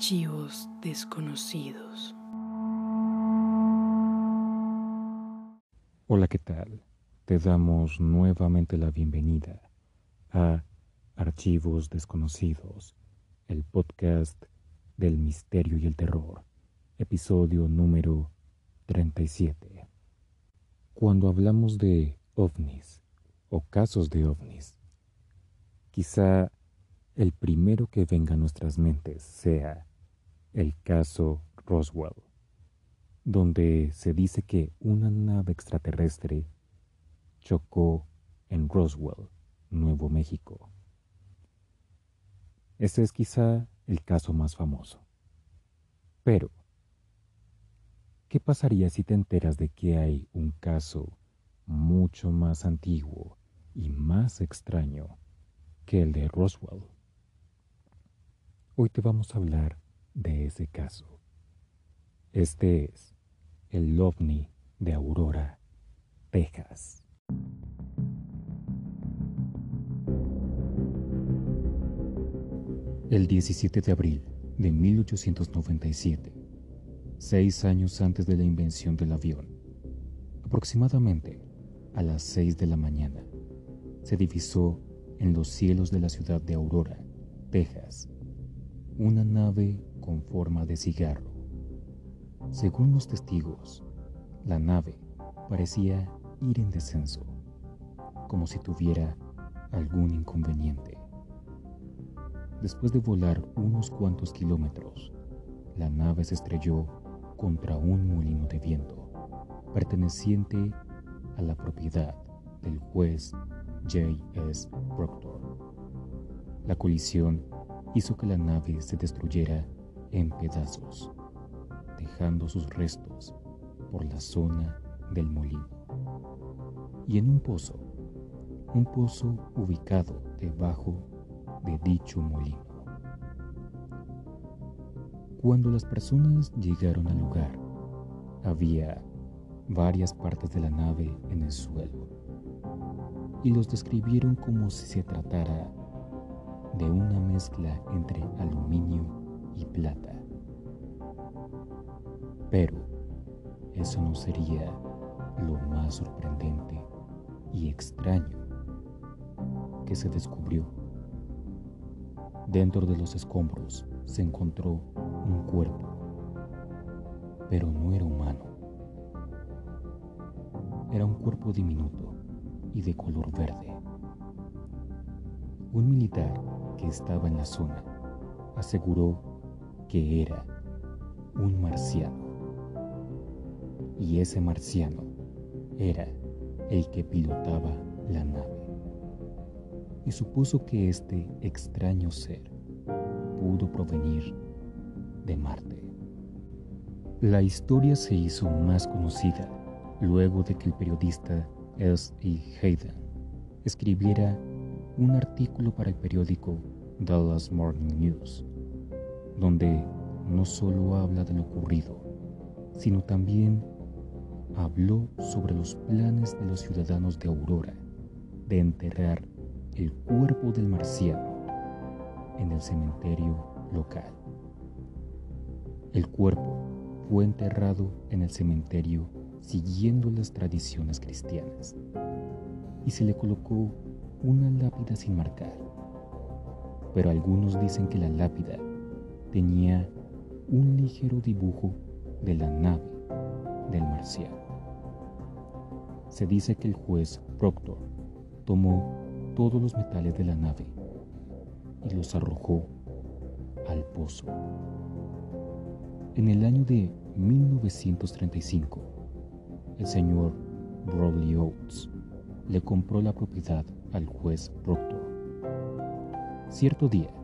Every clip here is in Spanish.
Archivos desconocidos. Hola, ¿qué tal? Te damos nuevamente la bienvenida a Archivos desconocidos, el podcast del misterio y el terror, episodio número 37. Cuando hablamos de ovnis o casos de ovnis, quizá el primero que venga a nuestras mentes sea el caso Roswell, donde se dice que una nave extraterrestre chocó en Roswell, Nuevo México. Ese es quizá el caso más famoso. Pero, ¿qué pasaría si te enteras de que hay un caso mucho más antiguo y más extraño que el de Roswell? Hoy te vamos a hablar de ese caso. Este es el ovni de Aurora, Texas. El 17 de abril de 1897, seis años antes de la invención del avión, aproximadamente a las seis de la mañana, se divisó en los cielos de la ciudad de Aurora, Texas, una nave con forma de cigarro. Según los testigos, la nave parecía ir en descenso, como si tuviera algún inconveniente. Después de volar unos cuantos kilómetros, la nave se estrelló contra un molino de viento perteneciente a la propiedad del juez J. S. Proctor. La colisión hizo que la nave se destruyera en pedazos, dejando sus restos por la zona del molino. Y en un pozo, un pozo ubicado debajo de dicho molino. Cuando las personas llegaron al lugar, había varias partes de la nave en el suelo y los describieron como si se tratara de una mezcla entre aluminio y plata. Pero eso no sería lo más sorprendente y extraño que se descubrió. Dentro de los escombros se encontró un cuerpo, pero no era humano. Era un cuerpo diminuto y de color verde. Un militar que estaba en la zona aseguró que era un marciano. Y ese marciano era el que pilotaba la nave. Y supuso que este extraño ser pudo provenir de Marte. La historia se hizo más conocida luego de que el periodista S. E. Hayden escribiera un artículo para el periódico Dallas Morning News, donde no solo habla de lo ocurrido, sino también habló sobre los planes de los ciudadanos de Aurora de enterrar el cuerpo del marciano en el cementerio local. El cuerpo fue enterrado en el cementerio siguiendo las tradiciones cristianas y se le colocó una lápida sin marcar, pero algunos dicen que la lápida tenía un ligero dibujo de la nave del marciano. Se dice que el juez Proctor tomó todos los metales de la nave y los arrojó al pozo. En el año de 1935, el señor Brodley Oates le compró la propiedad al juez Proctor. Cierto día,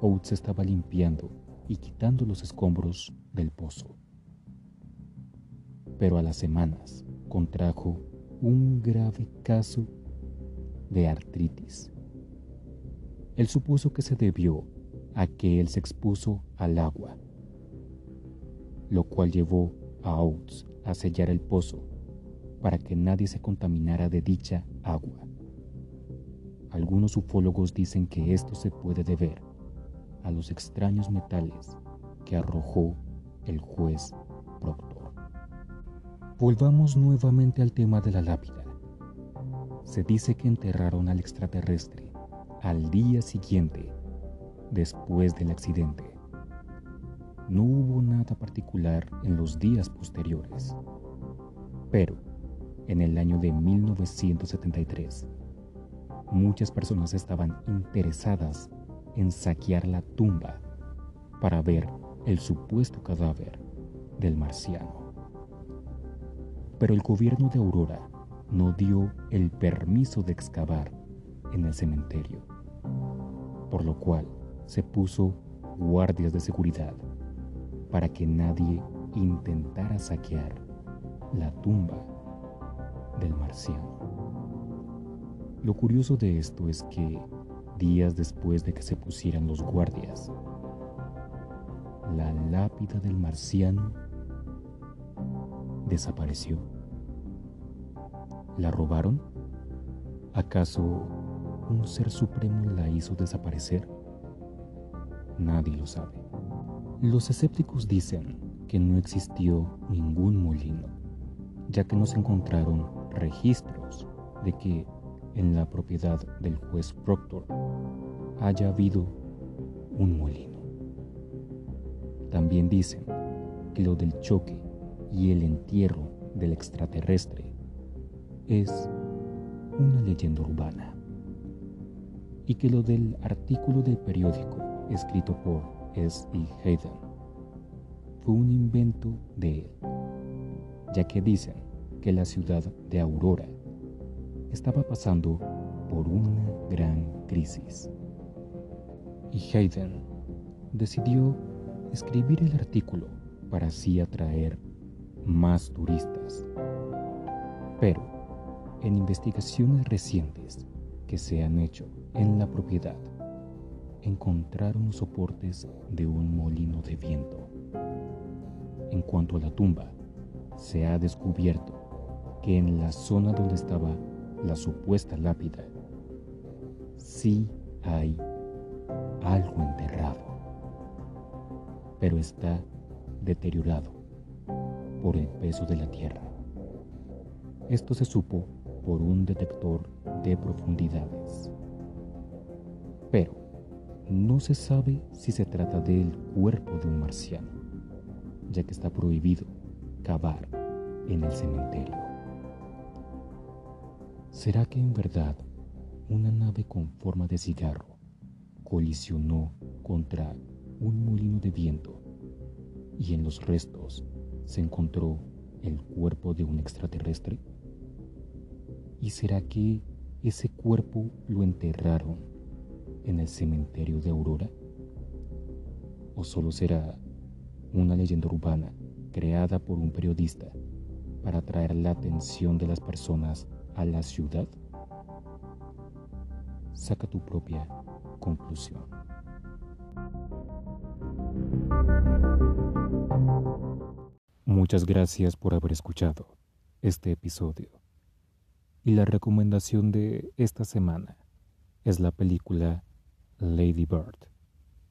Oates estaba limpiando y quitando los escombros del pozo. Pero a las semanas contrajo un grave caso de artritis. Él supuso que se debió a que él se expuso al agua, lo cual llevó a Oates a sellar el pozo para que nadie se contaminara de dicha agua. Algunos ufólogos dicen que esto se puede deber a los extraños metales que arrojó el juez Proctor. Volvamos nuevamente al tema de la lápida. Se dice que enterraron al extraterrestre al día siguiente después del accidente. No hubo nada particular en los días posteriores, pero en el año de 1973, muchas personas estaban interesadas en saquear la tumba para ver el supuesto cadáver del marciano. Pero el gobierno de Aurora no dio el permiso de excavar en el cementerio, por lo cual se puso guardias de seguridad para que nadie intentara saquear la tumba del marciano. Lo curioso de esto es que días después de que se pusieran los guardias, la lápida del marciano desapareció. ¿La robaron? ¿Acaso un ser supremo la hizo desaparecer? Nadie lo sabe. Los escépticos dicen que no existió ningún molino, ya que no se encontraron registros de que en la propiedad del juez Proctor haya habido un molino. También dicen que lo del choque y el entierro del extraterrestre es una leyenda urbana y que lo del artículo del periódico escrito por S. E. Hayden fue un invento de él, ya que dicen que la ciudad de Aurora estaba pasando por una gran crisis. Y Hayden decidió escribir el artículo para así atraer más turistas. Pero en investigaciones recientes que se han hecho en la propiedad, encontraron soportes de un molino de viento. En cuanto a la tumba, se ha descubierto que en la zona donde estaba la supuesta lápida, sí hay algo enterrado, pero está deteriorado por el peso de la tierra. Esto se supo por un detector de profundidades. Pero no se sabe si se trata del cuerpo de un marciano, ya que está prohibido cavar en el cementerio. ¿Será que en verdad una nave con forma de cigarro colisionó contra un molino de viento y en los restos se encontró el cuerpo de un extraterrestre? ¿Y será que ese cuerpo lo enterraron en el cementerio de Aurora? ¿O solo será una leyenda urbana creada por un periodista para atraer la atención de las personas a la ciudad? Saca tu propia conclusión. Muchas gracias por haber escuchado este episodio. Y la recomendación de esta semana es la película Lady Bird,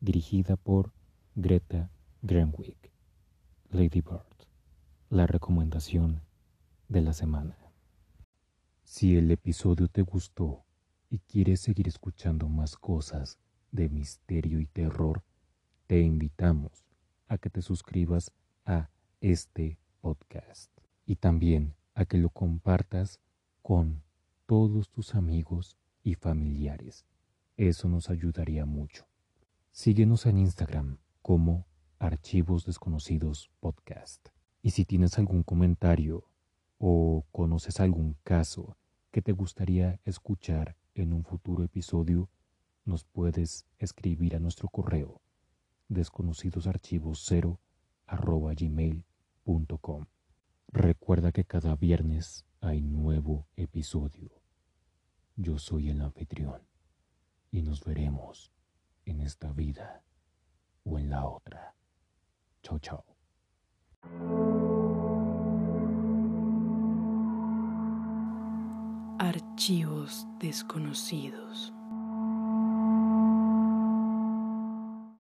dirigida por Greta Gerwig. Lady Bird, la recomendación de la semana. Si el episodio te gustó y quieres seguir escuchando más cosas de misterio y terror, te invitamos a que te suscribas a este podcast y también a que lo compartas con todos tus amigos y familiares. Eso nos ayudaría mucho. Síguenos en Instagram como Archivos Desconocidos Podcast. Y si tienes algún comentario o conoces algún caso que te gustaría escuchar en un futuro episodio, nos puedes escribir a nuestro correo desconocidosarchivos0 gmail.com. Recuerda que cada viernes hay nuevo episodio. Yo soy el anfitrión y nos veremos en esta vida o en la otra. Chao, chao. Archivos desconocidos.